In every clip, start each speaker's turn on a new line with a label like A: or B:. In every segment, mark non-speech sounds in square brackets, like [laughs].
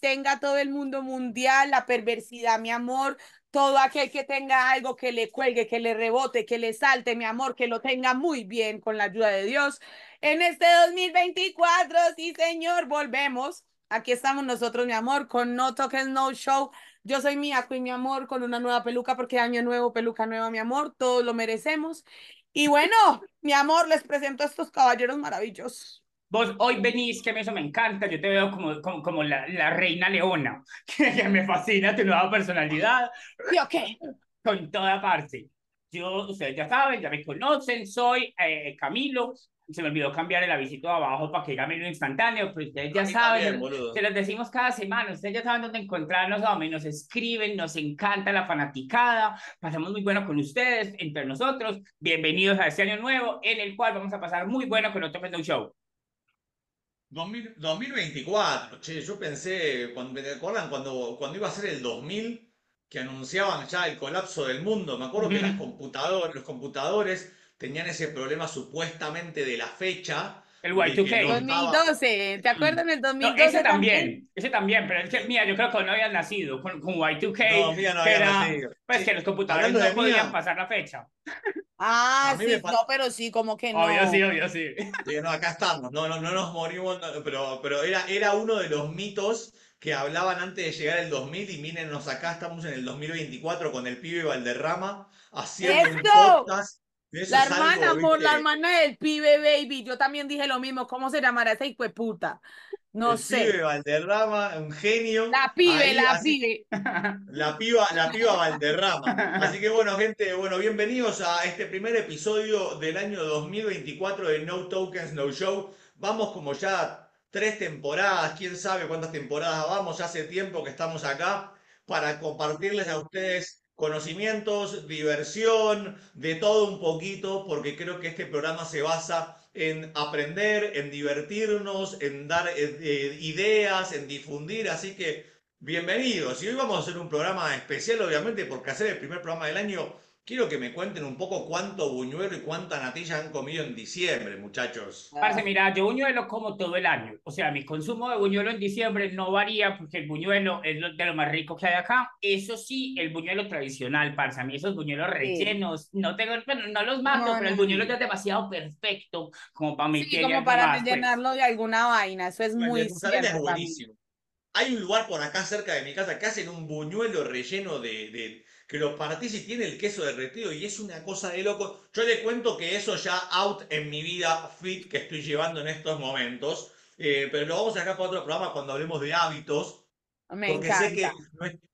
A: tenga todo el mundo mundial, la perversidad, mi amor, todo aquel que tenga algo que le cuelgue, que le rebote, que le salte, mi amor, que lo tenga muy bien con la ayuda de Dios. En este 2024, sí, señor, volvemos. Aquí estamos nosotros, mi amor, con No Toques No Show. Yo soy Mia Queen, mi amor, con una nueva peluca, porque año nuevo, peluca nueva, mi amor, todos lo merecemos. Y bueno, mi amor, les presento a estos caballeros maravillosos.
B: Vos hoy venís, que eso me encanta, yo te veo como, como, como la, la, reina leona, [laughs] que, me fascina tu nueva personalidad.
A: ¿Yo qué?
B: Con toda parte. Yo, ustedes ya saben, ya me conocen, soy eh, Camilo, se me olvidó cambiar el avisito abajo para que llamen lo instantáneo, pues ustedes ya saben, se los decimos cada semana, ustedes ya saben dónde encontrarnos, dónde nos escriben, nos encanta la fanaticada, pasamos muy bueno con ustedes, entre nosotros, bienvenidos a este año nuevo, en el cual vamos a pasar muy bueno con otro Show.
C: 2000, 2024, che, yo pensé, cuando, ¿me acuerdan cuando, cuando iba a ser el 2000? Que anunciaban ya el colapso del mundo. Me acuerdo que las computadoras, los computadores tenían ese problema supuestamente de la fecha,
B: el Y2K.
A: 2012, ¿te acuerdas en el 2012?
B: ese también, ese también, pero es que, mira, yo creo que no habían nacido con, con Y2K.
C: No, mira, no había nacido.
B: Pues que los computadores no podían pasar la fecha.
A: Ah, sí, no, pero sí, como que no.
B: Obvio sí, obvio sí.
C: no, acá estamos, no, no, no nos morimos, pero, pero era, era uno de los mitos que hablaban antes de llegar el 2000 y mírenos acá, estamos en el 2024 con el pibe Valderrama haciendo un podcast
A: la hermana, amor, la hermana del pibe, baby. Yo también dije lo mismo. ¿Cómo se llamará esa hijo de puta? No
C: el
A: sé.
C: Pibe Valderrama, un genio.
A: La pibe, la pibe. [laughs]
C: La piba, la piba Valderrama. Así que bueno, gente, bueno, bienvenidos a este primer episodio del año 2024 de No Tokens, No Show. Vamos como ya tres temporadas, quién sabe cuántas temporadas vamos, ya hace tiempo que estamos acá para compartirles a ustedes conocimientos, diversión, de todo un poquito, porque creo que este programa se basa en aprender, en divertirnos, en dar eh, eh, ideas, en difundir, así que bienvenidos. Y hoy vamos a hacer un programa especial, obviamente, porque hacer el primer programa del año Quiero que me cuenten un poco cuánto buñuelo y cuánta natilla han comido en diciembre, muchachos.
B: Parce, mira, yo buñuelo como todo el año. O sea, mi consumo de buñuelo en diciembre no varía porque el buñuelo es de lo más rico que hay acá. Eso sí, el buñuelo tradicional, parce. A mí esos buñuelos rellenos, no tengo, bueno, no los mato, pero el buñuelo ya es demasiado perfecto como para mi
A: Sí, como para pues. rellenarlo de alguna vaina. Eso es muy
C: cierto. es buenísimo. Hay un lugar por acá cerca de mi casa que hacen un buñuelo relleno de que lo partís y tiene el queso derretido y es una cosa de loco. Yo le cuento que eso ya out en mi vida fit que estoy llevando en estos momentos, eh, pero lo vamos a dejar para otro programa cuando hablemos de hábitos porque sé que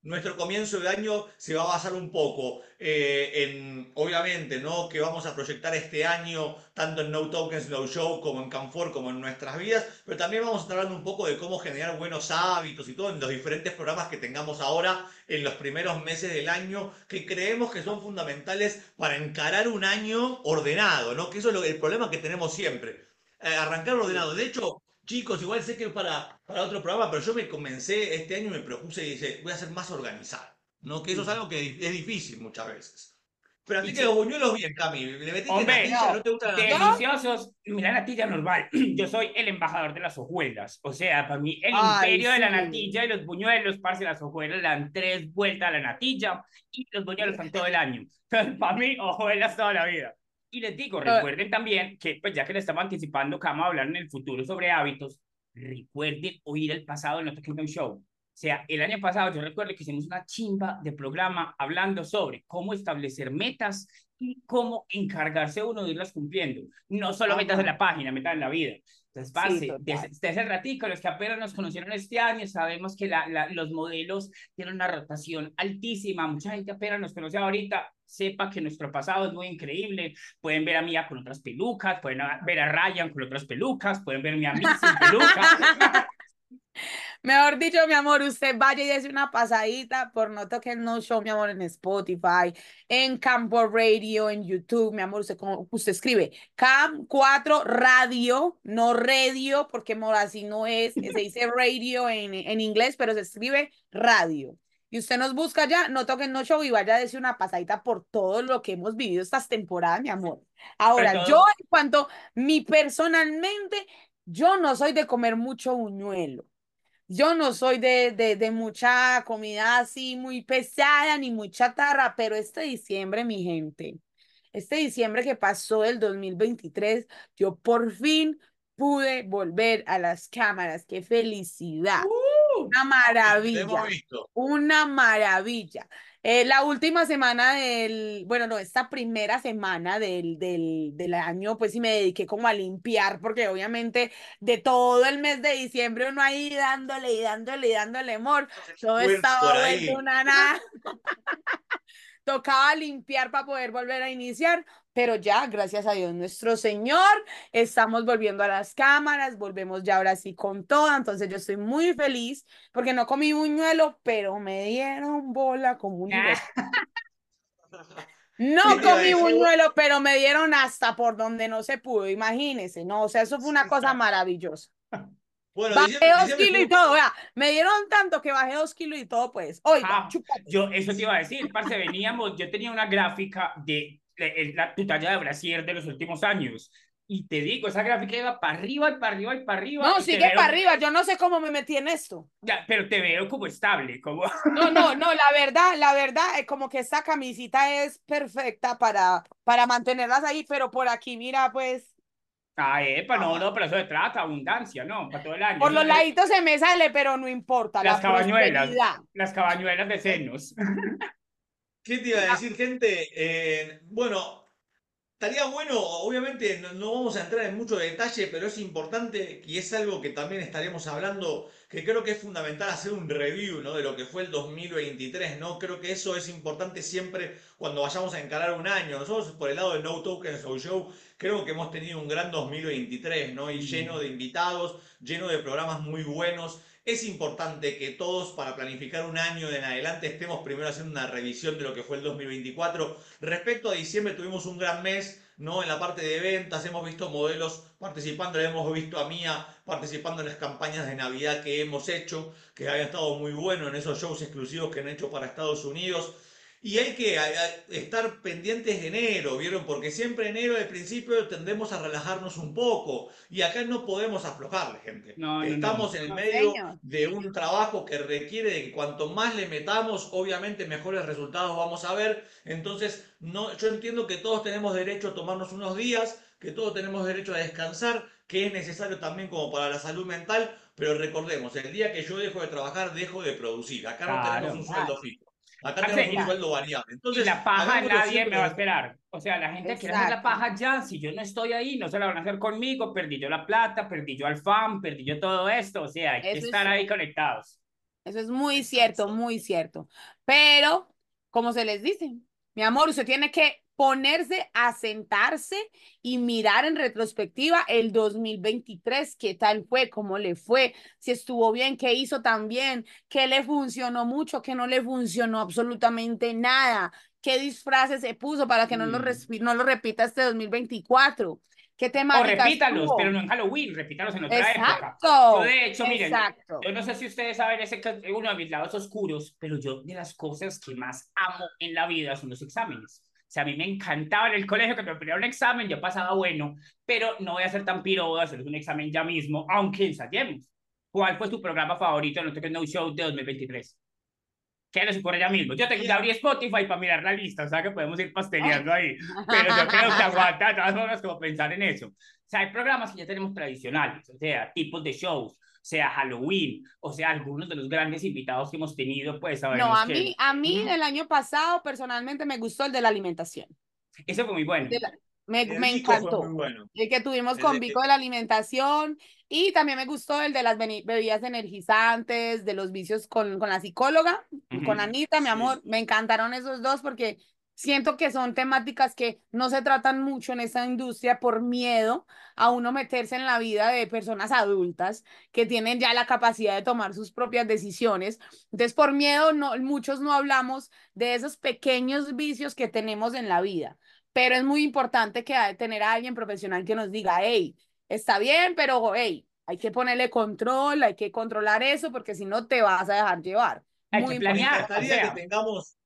C: nuestro comienzo de año se va a basar un poco eh, en, obviamente, ¿no? Que vamos a proyectar este año tanto en No Tokens, No Show, como en Canfor, como en nuestras vidas, pero también vamos a estar hablando un poco de cómo generar buenos hábitos y todo en los diferentes programas que tengamos ahora en los primeros meses del año, que creemos que son fundamentales para encarar un año ordenado, ¿no? Que eso es el problema que tenemos siempre. Eh, arrancar ordenado. De hecho, Chicos, igual sé que es para, para otro programa, pero yo me comencé este año y me propuse y dije, voy a ser más organizado. ¿no? Que eso es algo que es difícil muchas veces. Pero a ti que los buñuelos bien, Cami. Le metiste Hombre, natilla, no, te gusta la
B: Deliciosos. Mira, natilla normal. [clears throat] Yo soy el embajador de las hojuelas. O sea, para mí, el imperio de la natilla y los buñuelos, parce, las hojuelas dan tres vueltas a la natilla y los buñuelos están todo el año. Entonces, [laughs] para mí, hojuelas toda la vida. Y les digo, recuerden también que, pues ya que le estamos anticipando que vamos a hablar en el futuro sobre hábitos, recuerden oír el pasado en nuestro Kingdom Show. O sea, el año pasado yo recuerdo que hicimos una chimba de programa hablando sobre cómo establecer metas y cómo encargarse uno de irlas cumpliendo. No solo metas en la página, metas en la vida. Entonces, pase, desde, ese ratito, los que apenas nos conocieron este año, sabemos que la, la, los modelos tienen una rotación altísima. Mucha gente apenas nos conoce ahorita, sepa que nuestro pasado es muy increíble. Pueden ver a Mía con otras pelucas, pueden ver a Ryan con otras pelucas, pueden ver a mí sin [laughs] peluca.
A: Mejor dicho, mi amor, usted vaya y dése una pasadita por No Toques No Show, mi amor, en Spotify, en Campo Radio, en YouTube, mi amor, usted, usted escribe Cam 4 Radio, no radio, porque así no es, se dice [laughs] radio en, en inglés, pero se escribe radio. Y usted nos busca ya, no toquen no show y vaya a decir una pasadita por todo lo que hemos vivido estas temporadas, mi amor. Ahora, yo en cuanto, mi personalmente, yo no soy de comer mucho buñuelo. Yo no soy de, de, de mucha comida así muy pesada ni muy chatarra, pero este diciembre, mi gente, este diciembre que pasó del 2023, yo por fin pude volver a las cámaras. ¡Qué felicidad!
C: Uh,
A: una maravilla. Una maravilla. Eh, la última semana del, bueno, no, esta primera semana del, del, del año, pues sí me dediqué como a limpiar, porque obviamente de todo el mes de diciembre uno ahí dándole y dándole y dándole amor, todo estaba vuelto una nada. [laughs] Tocaba limpiar para poder volver a iniciar, pero ya, gracias a Dios nuestro Señor, estamos volviendo a las cámaras, volvemos ya ahora sí con todo, entonces yo estoy muy feliz porque no comí buñuelo, pero me dieron bola [laughs] como un No comí buñuelo, pero me dieron hasta por donde no se pudo, imagínense, ¿no? O sea, eso fue una cosa maravillosa. [laughs] Bueno, bajé dos kilos y todo, vea, me dieron tanto que bajé dos kilos y todo, pues. Oiga, ah,
B: yo eso te iba a decir, parce, veníamos, yo tenía una gráfica de la, tu talla de brasier de los últimos años. Y te digo, esa gráfica iba para arriba y para arriba y para arriba.
A: No, sigue para arriba. Yo no sé cómo me metí en esto.
B: Ya, pero te veo como estable, como. [laughs]
A: No, no, no. La verdad, la verdad es como que esta camisita es perfecta para, para mantenerlas ahí, pero por aquí, mira, pues.
B: Ah, epa, no, no, pero eso se trata, abundancia, ¿no? Para todo el año.
A: Por los laditos se me sale, pero no importa.
B: Las cabañuelas. Las cabañuelas de senos. [laughs]
C: ¿Qué te iba a decir, gente? Eh, bueno, estaría bueno, obviamente no, vamos a entrar en mucho detalle, pero es importante y es algo que también estaremos hablando, que creo que es fundamental hacer un review ¿no? de lo que fue el 2023, ¿no? Creo que eso es importante siempre cuando vayamos a encarar un año. Nosotros por el lado de No Tokens Show creo que hemos tenido un gran 2023, ¿no? Y lleno de invitados, lleno de programas muy buenos. Es importante que todos para planificar un año en adelante estemos primero haciendo una revisión de lo que fue el 2024. Respecto a diciembre tuvimos un gran mes, ¿no? En la parte de ventas hemos visto modelos participando, hemos visto a Mía participando en las campañas de Navidad que hemos hecho, que había estado muy bueno en esos shows exclusivos que han hecho para Estados Unidos. Y hay que estar pendientes de enero, ¿vieron? Porque siempre enero al principio tendemos a relajarnos un poco. Y acá no podemos aflojarle, gente. Estamos en el medio de un trabajo que requiere de que cuanto más le metamos, obviamente mejores resultados vamos a ver. Entonces, no, yo entiendo que todos tenemos derecho a tomarnos unos días, que todos tenemos derecho a descansar, que es necesario también como para la salud mental. Pero recordemos, el día que yo dejo de trabajar, dejo de producir. Acá no tenemos un sueldo fijo. Acá tenemos un sueldo variable. Entonces,
B: la paja nadie me va a esperar. O sea, la gente quiere hacer la paja ya. Si yo no estoy ahí, no se la van a hacer conmigo. Perdí yo la plata, perdí yo al fan, perdí yo todo esto. O sea, hay que estar ahí conectados.
A: Eso es muy cierto, muy cierto. Pero, como se les dice, mi amor, usted tiene que ponerse a sentarse y mirar en retrospectiva el 2023, qué tal fue, cómo le fue, si estuvo bien, qué hizo también, qué le funcionó mucho, qué no le funcionó absolutamente nada, qué disfraces se puso para que no, lo, mm. no lo repita este 2024. ¿Qué tema?
B: O repítalos, pero no en Halloween, repítalos en otra época. Yo, de hecho, miren, yo no sé si ustedes saben ese uno de mis lados oscuros, pero yo de las cosas que más amo en la vida son los exámenes. O sea, a mí me encantaba en el colegio que me ponía un examen, yo pasaba bueno, pero no voy a ser tan piro, voy a hacer un examen ya mismo, aunque ensayemos. ¿Cuál fue tu programa favorito en el No Show de 2023? ¿Qué les ocurre ya mismo? Yo tengo que abrir Spotify para mirar la lista, o sea que podemos ir pasteleando ahí. Pero yo creo que aguanta de todas formas como pensar en eso. O sea, hay programas que ya tenemos tradicionales, o sea, tipos de shows sea Halloween, o sea, algunos de los grandes invitados que hemos tenido, pues
A: No, a mí, a mí el año pasado personalmente me gustó el de la alimentación.
B: Ese fue muy bueno.
A: me, me encantó. El que tuvimos con Vico de la alimentación y también me gustó el de las bebidas energizantes, de los vicios con, con la psicóloga, con Anita, mi amor. Me encantaron esos dos porque Siento que son temáticas que no se tratan mucho en esta industria por miedo a uno meterse en la vida de personas adultas que tienen ya la capacidad de tomar sus propias decisiones. Entonces, por miedo, no, muchos no hablamos de esos pequeños vicios que tenemos en la vida. Pero es muy importante que tener a alguien profesional que nos diga, hey, está bien, pero hey, hay que ponerle control, hay que controlar eso, porque si no te vas a dejar llevar.
B: Hay muy que planear.
C: que tengamos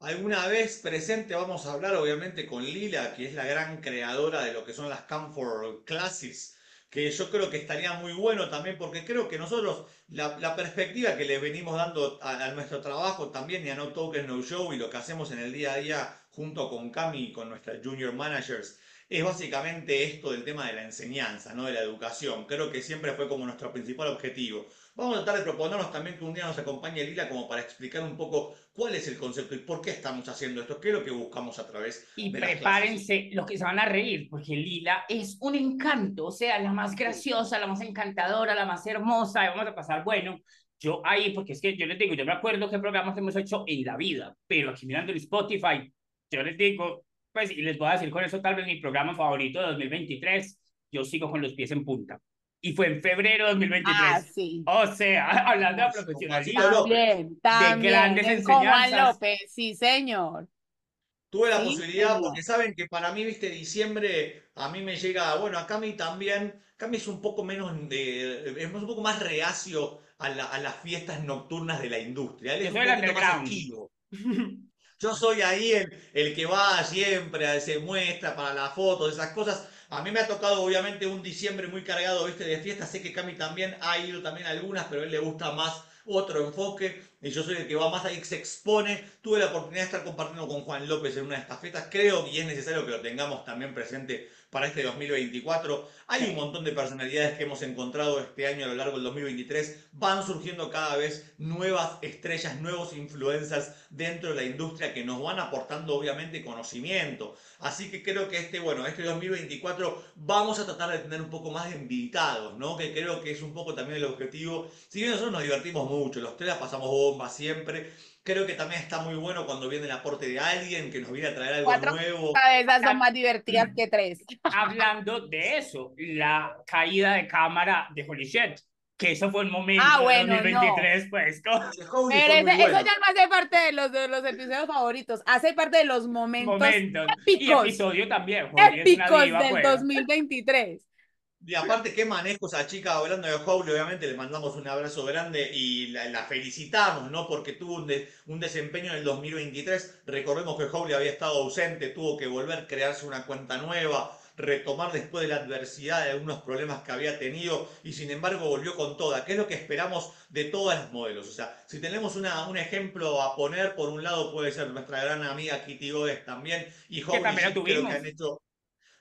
C: Alguna vez presente vamos a hablar obviamente con Lila, que es la gran creadora de lo que son las Camphor Classes, que yo creo que estaría muy bueno también, porque creo que nosotros, la, perspectiva que le venimos dando a, nuestro trabajo también y a No Token No Show y lo que hacemos en el día a día junto con Cami con nuestras junior managers, es básicamente esto del tema de la enseñanza, ¿no? de la educación. Creo que siempre fue como nuestro principal objetivo. Vamos a tratar de proponernos también que un día nos acompañe Lila como para explicar un poco cuál es el concepto y por qué estamos haciendo esto, qué es lo que buscamos a través
B: y de prepárense los que se van a reír, porque Lila es un encanto, o sea, la más graciosa, la más encantadora, la más hermosa, y vamos a pasar, bueno, yo ahí, porque es que yo les digo, yo me acuerdo qué programas hemos hecho en la vida, pero aquí mirando el Spotify, yo les digo, pues, y les voy a decir con eso tal vez mi programa favorito de 2023, yo sigo con los pies en punta y fue en febrero de 2023. Ah, sí. O sea, [laughs] hablando de profesionalismo,
A: también, también, de grandes enseñanzas. Juan López, sí, señor.
C: Tuve la posibilidad, porque saben que para mí, viste, diciembre, a mí me llega, bueno, a mí también, mí es un poco menos de, es un poco más reacio a, a las fiestas nocturnas de la industria. Él es un poquito más esquivo. Yo soy ahí el, el que va siempre, se muestra para la foto, esas cosas. A mí me ha tocado obviamente un diciembre muy cargado ¿viste? de fiesta. Sé que Cami también ha ido también algunas, pero a él le gusta más otro enfoque. Y yo soy el que va más ahí, que se expone. Tuve la oportunidad de estar compartiendo con Juan López en una de estas fiestas. Creo que es necesario que lo tengamos también presente para este 2024. Hay un montón de personalidades que hemos encontrado este año a lo largo del 2023. Van surgiendo cada vez nuevas estrellas, nuevos influencers dentro de la industria que nos van aportando obviamente conocimiento. Así que creo que este, bueno, este 2024 vamos a tratar de tener un poco más de invitados, ¿no? Que creo que es un poco también el objetivo. Si bien nosotros nos divertimos mucho, los tres pasamos bomba siempre Creo que también está muy bueno cuando viene el aporte de alguien que nos viene a traer algo
A: Cuatro
C: nuevo.
A: cabezas son más divertidas que tres. [laughs]
B: Hablando de eso, la caída de cámara de Holy Shit, que eso fue el momento
A: ah, bueno,
B: 2023, pues.
A: Pero eso ya no hace parte de los, de los episodios favoritos, hace parte de los momentos,
B: momentos.
A: épicos.
B: Y episodio también.
A: épicos del 2023.
C: Y aparte, qué manejo esa chica hablando de Howley, obviamente le mandamos un abrazo grande y la, felicitamos, ¿no? Porque tuvo un, un, desempeño en el 2023. Recordemos que Howley había estado ausente, tuvo que volver a crearse una cuenta nueva, retomar después de la adversidad de algunos problemas que había tenido y sin embargo volvió con toda. ¿Qué es lo que esperamos de todas las modelos? O sea, si tenemos una, un ejemplo a poner, por un lado puede ser nuestra gran amiga Kitty Godes también y Howley creo que han hecho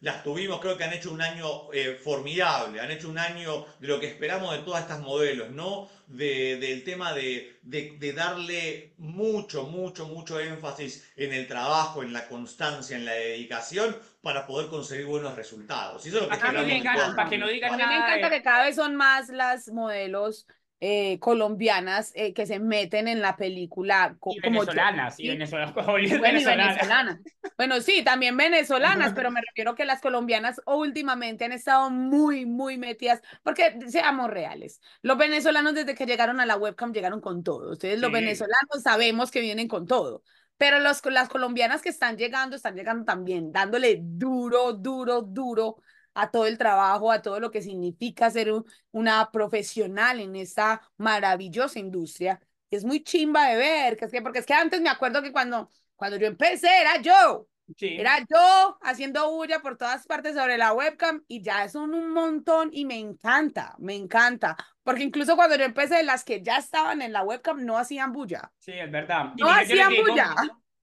C: las tuvimos, creo que han hecho un año eh, formidable, han hecho un año de lo que esperamos de todas estas modelos, ¿no? De, del tema de, de, darle mucho, mucho, mucho énfasis en el trabajo, en la constancia, en la dedicación para poder conseguir buenos resultados. Y eso es lo que
B: mí me encanta, para que no digan
A: nada. A mí me encanta que cada vez son más las modelos eh, colombianas eh, que se meten en la película.
B: como venezolanas, y [laughs] venezolanas.
A: Bueno, sí, también venezolanas, pero me refiero que las colombianas últimamente han estado muy, muy metidas, porque seamos reales, los venezolanos desde que llegaron a la webcam llegaron con todo. Ustedes los venezolanos sabemos que vienen con todo. Pero los, las colombianas que están llegando, están llegando también, dándole duro, duro, duro a todo el trabajo, a todo lo que significa ser una profesional en esta maravillosa industria. Es muy chimba de ver, que es que, porque es que antes me acuerdo que cuando, cuando yo empecé era yo, Era yo haciendo bulla por todas partes sobre la webcam y ya son un montón y me encanta, me encanta. Porque incluso cuando yo empecé, las que ya estaban en la webcam no hacían bulla.
B: Sí, es verdad.
A: no hacían bulla.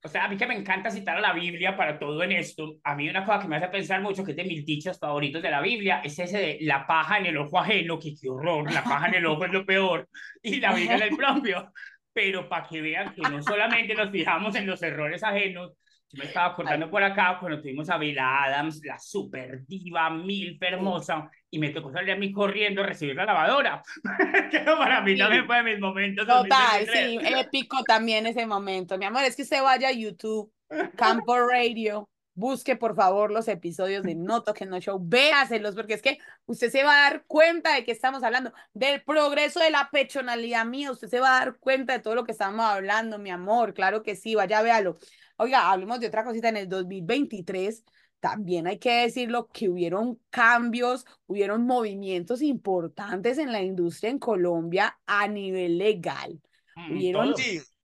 B: O sea, a mí que me encanta citar a la Biblia para todo en esto, a mí una cosa que me hace pensar mucho, que es de mis dichos favoritos de la Biblia, es ese de la paja en el ojo ajeno, que qué horror, la paja en el ojo es lo peor, y la Biblia en el propio. Pero para que vean que no solamente nos fijamos en los errores ajenos, yo me estaba cortando por acá cuando tuvimos a Bella Adams, la super diva, mil hermosa, y me tocó salir a mí corriendo a recibir la lavadora. [laughs] que para mí también fue de mis momentos.
A: Total, sí, épico también ese momento. Mi amor, es que usted vaya a YouTube, Campo Radio, busque por favor los episodios de No Toque No Show, véaselos, porque es que usted se va a dar cuenta de que estamos hablando, del progreso de la pechonalidad mía, usted se va a dar cuenta de todo lo que estamos hablando, mi amor, claro que sí, vaya, véalo. Oiga, hablemos de otra cosita en el 2023. También hay que decirlo que hubieron cambios, hubieron movimientos importantes en la industria en Colombia a nivel legal.
C: Mm, hubieron,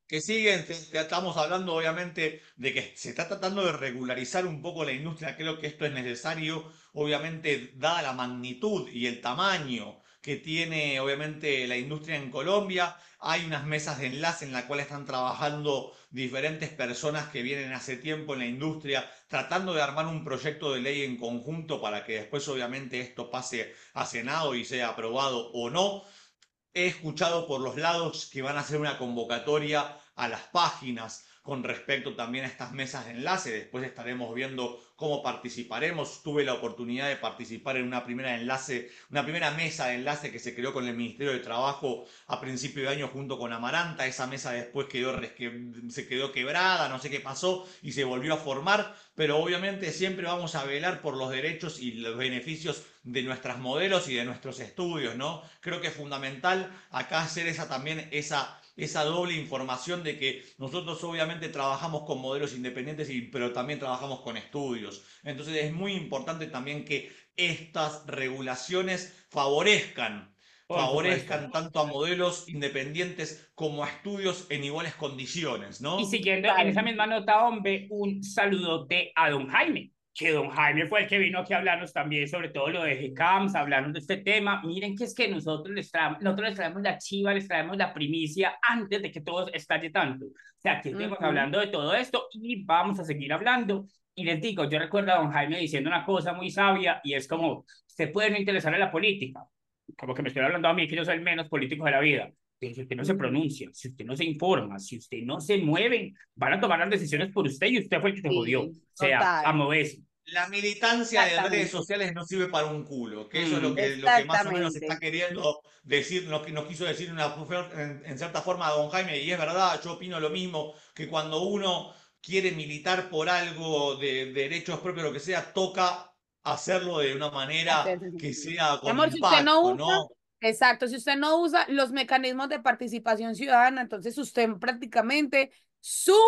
C: que siguen, estamos hablando obviamente de que se está tratando de regularizar un poco la industria, creo que esto es necesario, obviamente dada la magnitud y el tamaño que tiene obviamente la industria en Colombia, hay unas mesas de enlace en las cuales están trabajando diferentes personas que vienen hace tiempo en la industria tratando de armar un proyecto de ley en conjunto para que después obviamente esto pase a Senado y sea aprobado o no. He escuchado por los lados que van a hacer una convocatoria a las páginas con respecto también a estas mesas de enlace. Después estaremos viendo cómo participaremos. Tuve la oportunidad de participar en una primera enlace, una primera mesa de enlace que se creó con el Ministerio de Trabajo a principio de año junto con Amaranta. Esa mesa después quedó, se quedó quebrada, no sé qué pasó y se volvió a formar. Pero obviamente siempre vamos a velar por los derechos y los beneficios de nuestros modelos y de nuestros estudios, ¿no? Creo que es fundamental acá hacer esa también esa esa doble información de que nosotros obviamente trabajamos con modelos independientes, y, pero también trabajamos con estudios. Entonces es muy importante también que estas regulaciones favorezcan favorezcan tanto a modelos independientes como a estudios en iguales condiciones, ¿no?
B: Y siguiendo en esa misma nota, hombre, un saludote a don Jaime que don Jaime fue el que vino aquí a hablarnos también sobre todo lo de GCAMS, hablarnos de este tema. Miren que es que nosotros les, traemos, nosotros les traemos la chiva, les traemos la primicia antes de que todo estalle tanto. O sea, que estemos hablando de todo esto y vamos a seguir hablando. Y les digo, yo recuerdo a don Jaime diciendo una cosa muy sabia y es como, usted puede no interesar en la política, como que me estoy hablando a mí, que yo soy el menos político de la vida. Pero si usted no se pronuncia, si usted no se informa, si usted no se mueve, van a tomar las decisiones por usted y usted fue el que se jodió. O sea, a moverse
C: la militancia de redes sociales no sirve para un culo, que eso es lo que, lo que más o menos está queriendo decir, lo que nos quiso decir una, en, cierta forma don Jaime, y es verdad, yo opino lo mismo, que cuando uno quiere militar por algo de, derechos propios, lo que sea, toca hacerlo de una manera que sea con Amor, impacto, no, ¿no?
A: Exacto, si usted no usa los mecanismos de participación ciudadana, entonces usted prácticamente su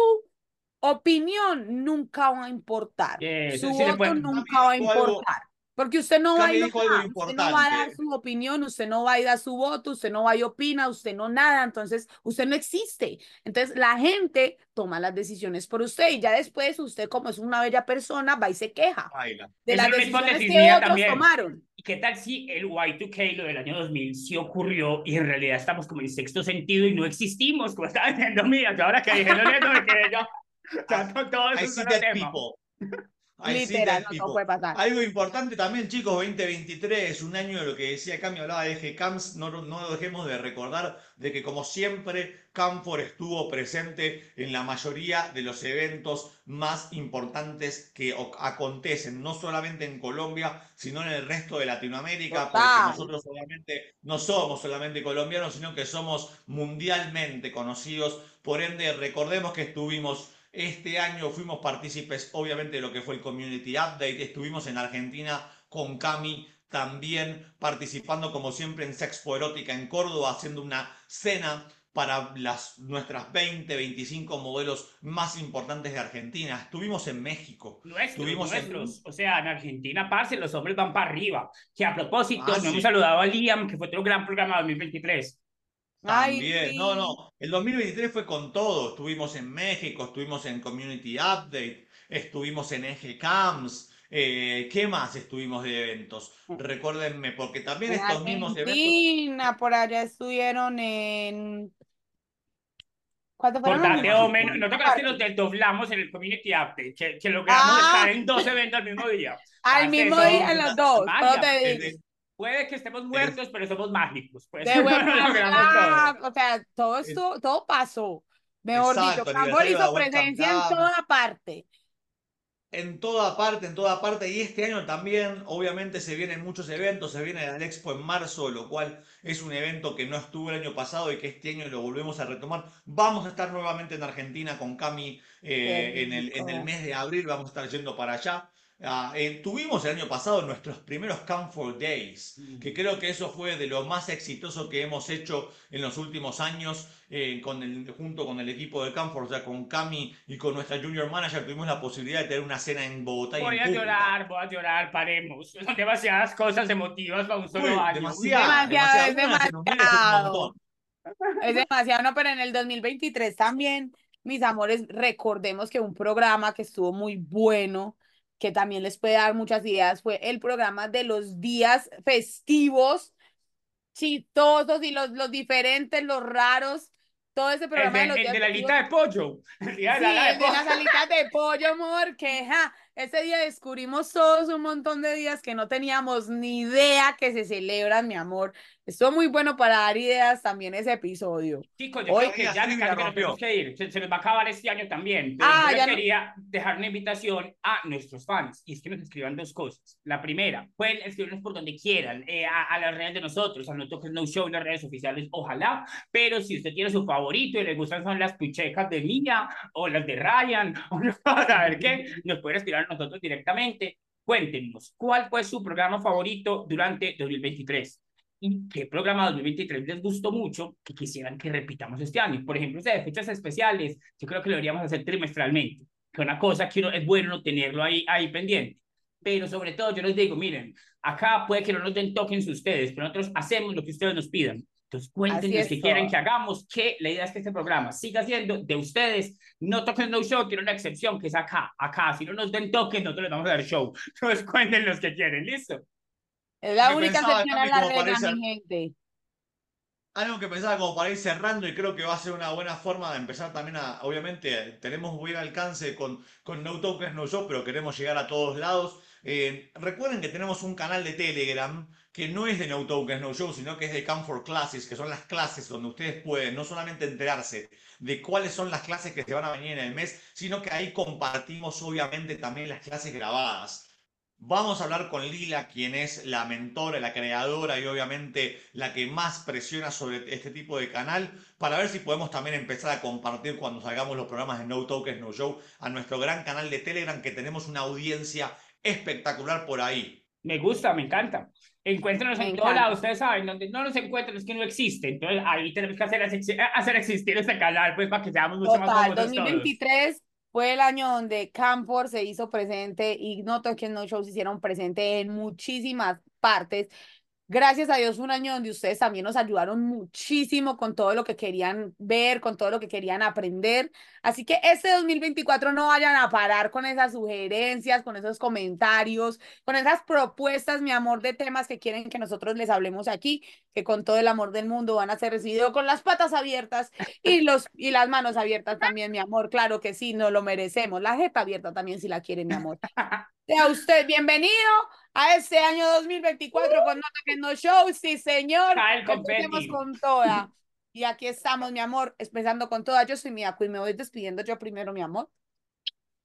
A: opinión nunca va a importar. Su voto nunca va a importar. Porque usted no va, a ir usted no va a dar su opinión, usted no va a dar su voto, usted no va y opina, usted no nada, entonces usted no existe. Entonces la gente toma las decisiones por usted y ya después usted como es una bella persona va y se queja de las decisiones que otros tomaron.
B: ¿Y qué tal si el Y2K, lo del año 2000, sí ocurrió y en realidad estamos como en sexto sentido y no existimos, [laughs] como estaba diciendo mía, que ahora que dije, no, no, me quedé yo [laughs] todo eso
A: Literal, no puede pasar.
C: Algo importante también, chicos, 2023 es un año de lo que decía Cami, hablaba de GCAMS, no, no dejemos de recordar de que como siempre, Camfor estuvo presente en la mayoría de los eventos más importantes que acontecen, no solamente en Colombia, sino en el resto de Latinoamérica, porque nosotros obviamente no somos solamente colombianos, sino que somos mundialmente conocidos, por ende recordemos que estuvimos este año fuimos partícipes, obviamente, de lo que fue el Community Update. Estuvimos en Argentina con Cami también participando, como siempre, en Sexpo Erótica en Córdoba, haciendo una cena para las, nuestras 20, 25 modelos más importantes de Argentina. Estuvimos en México.
B: Nuestros, nuestros. O sea, en Argentina, parce, los hombres van para arriba. Que a propósito, ah, nos hemos saludado a Liam, que fue otro gran programa de 2023.
C: También, no, no. El 2023 fue con todo. Estuvimos en México, estuvimos en Community Update, estuvimos en Eje Camps. Eh, ¿Qué más estuvimos de eventos? Mm. Recuérdenme, porque también estos mismos
A: eventos. por allá estuvieron en.
B: ¿Cuánto fueron? o menos. No te acuerdas que nos desdoblamos en el Community Update, que, que logramos ah. estar en dos eventos al mismo día.
A: Al mismo día, en los dos.
B: Puede que estemos muertos, pero somos mágicos. Pues.
A: De [laughs] ah, o sea, todo esto, todo pasó. Mejor dicho, Cambor hizo presencia en toda parte.
C: En toda parte, en toda parte. Y este año también, obviamente, se vienen muchos eventos. Se viene el Expo en marzo, lo cual es un evento que no estuvo el año pasado y que este año lo volvemos a retomar. Vamos a estar nuevamente en Argentina con Cami eh, en, el, en el mes de abril. Vamos a estar yendo para allá. Ah, eh, tuvimos el año pasado nuestros primeros Comfort Days, mm. que creo que eso fue de lo más exitoso que hemos hecho en los últimos años eh, con el, junto con el equipo de Comfort, o sea, con Cami y con nuestra Junior Manager, tuvimos la posibilidad de tener una cena en Bogotá.
B: Voy a llorar, voy a llorar, paremos. [laughs] Son demasiadas cosas emotivas para un solo año.
C: Demasiado, demasiado, demasiado.
A: Es demasiado, no, pero en el 2023 también, mis amores, recordemos que un programa que estuvo muy bueno, que también les puede dar muchas ideas, fue el programa de los días festivos, chistosos y los, los diferentes, los raros, todo ese programa
B: el de,
A: de, los
B: el de la alita de pollo. [laughs] El, día de,
A: sí,
B: la
A: el de las alitas de pollo, amor, que ja, ese día descubrimos todos un montón de días que no teníamos ni idea que se celebran, mi amor. Estuvo muy bueno para dar ideas también ese episodio.
B: Chicos, yo Hoy, creo que ya casi que nos tenemos que ir. Se, se, nos va a acabar este año también. Pero
A: ah,
B: yo quería no... dejar una invitación a nuestros fans y es que nos escriban dos cosas. La primera, pueden escribirnos por donde quieran, eh, a, a, las redes de nosotros, a No Toques No Show, las redes oficiales, ojalá. Pero si usted tiene su favorito y le gustan son las pichecas de Mía o las de Ryan, [laughs] o no a ver qué, nos puede escribir nosotros directamente. Cuéntenos, ¿cuál fue su programa favorito durante 2023? y qué programa 2023 les gustó mucho que quisieran que repitamos este año. Por ejemplo, de fechas especiales, yo creo que lo deberíamos hacer trimestralmente, que una cosa que uno, es bueno tenerlo ahí, ahí pendiente. Pero sobre todo, yo les digo, miren, acá puede que no nos den tokens ustedes, pero nosotros hacemos lo que ustedes nos pidan. Entonces, cuéntenos qué quieren que hagamos, que la idea es que este programa siga siendo de ustedes. No toquen no show, tiene una excepción que es acá, acá. Si no nos den tokens, nosotros les vamos a dar show. [laughs] Entonces, cuéntenos qué quieren, ¿listo?
A: Es la única excepción a la regla, mi gente.
C: Algo que pensaba como para ir cerrando y creo que va a ser una buena forma de empezar también a, obviamente, tenemos buen alcance con, con No Tokens No Show, pero queremos llegar a todos lados. Eh, recuerden que tenemos un canal de Telegram que no es de No Tokens No Show, sino que es de Come for Classes, que son las clases donde ustedes pueden no solamente enterarse de cuáles son las clases que se van a venir en el mes, sino que ahí compartimos obviamente también las clases grabadas. Vamos a hablar con Lila, quien es la mentora, la creadora y obviamente la que más presiona sobre este tipo de canal, para ver si podemos también empezar a compartir cuando salgamos los programas de No Tokens No Show a nuestro gran canal de Telegram, que tenemos una audiencia espectacular por ahí.
B: Me gusta, me encanta. Encuéntranos en todos lados, ustedes saben, donde no nos encuentran es que no existe. Entonces ahí tenemos que hacer, hacer existir este canal, pues para que seamos mucho
A: Total,
B: más cómodos
A: 2023 todos fue el año donde Camfor se hizo presente y No Tokens No Show se hicieron presente en muchísimas partes. Gracias a Dios, un año donde ustedes también nos ayudaron muchísimo con todo lo que querían ver, con todo lo que querían aprender. Así que este 2024 no vayan a parar con esas sugerencias, con esos comentarios, con esas propuestas, mi amor, de temas que quieren que nosotros les hablemos aquí, que con todo el amor del mundo van a ser recibidos con las patas abiertas y, los, y las manos abiertas también, mi amor. Claro que sí, no lo merecemos. La jeta abierta también si la quieren, mi amor. [laughs] Sea usted bienvenido a este año 2024 con No Toques No Show. Sí, señor. Empecemos con toda. Y aquí estamos, mi amor, empezando con toda. Yo soy Mia Queen. Me voy despidiendo yo primero, mi amor.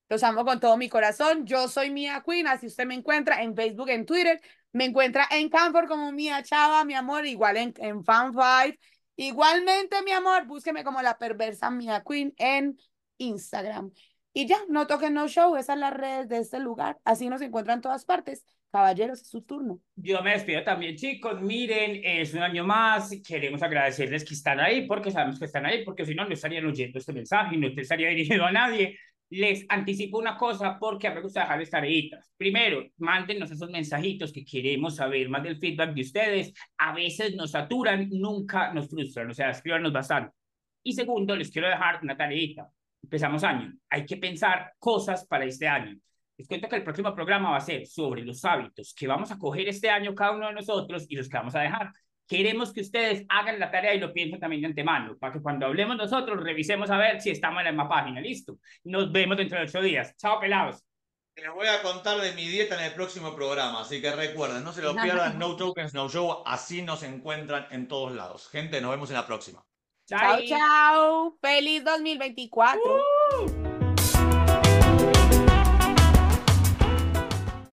A: Los amo con todo mi corazón. Yo soy Mia Queen. Así usted me encuentra en Facebook, en Twitter. Me encuentra en Canfor como Mia Chava, mi amor. Igual en, en Fan Five. Igualmente, mi amor, búsqueme como la perversa Mia Queen en Instagram. Y ya, no toquen no show, esas son las redes de este lugar. Así nos encuentran en todas partes. Caballeros, es su turno.
B: Yo me despido también, chicos. Miren, es un año más. Queremos agradecerles que están ahí, porque sabemos que están ahí, porque si no, no estarían oyendo este mensaje no estaría dirigido a nadie. Les anticipo una cosa, porque a mí me gusta dejarles tareitas. Primero, mándenos esos mensajitos que queremos saber más del feedback de ustedes. A veces nos saturan, nunca nos frustran, o sea, escríbanos bastante. Y segundo, les quiero dejar una tareita empezamos año. Hay que pensar cosas para este año. Les cuento que el próximo programa va a ser sobre los hábitos que vamos a coger este año cada uno de nosotros y los que vamos a dejar. Queremos que ustedes hagan la tarea y lo piensen también de antemano, para que cuando hablemos nosotros revisemos a ver si estamos en la misma página. Listo. Nos vemos dentro de ocho días. Chao, pelados.
C: Les voy a contar de mi dieta en el próximo programa, así que recuerden, no se lo pierdan, No Tokens, No Show, así nos encuentran en todos lados. Gente, nos vemos en la próxima.
A: Chao, chao. Feliz 2024. Uh.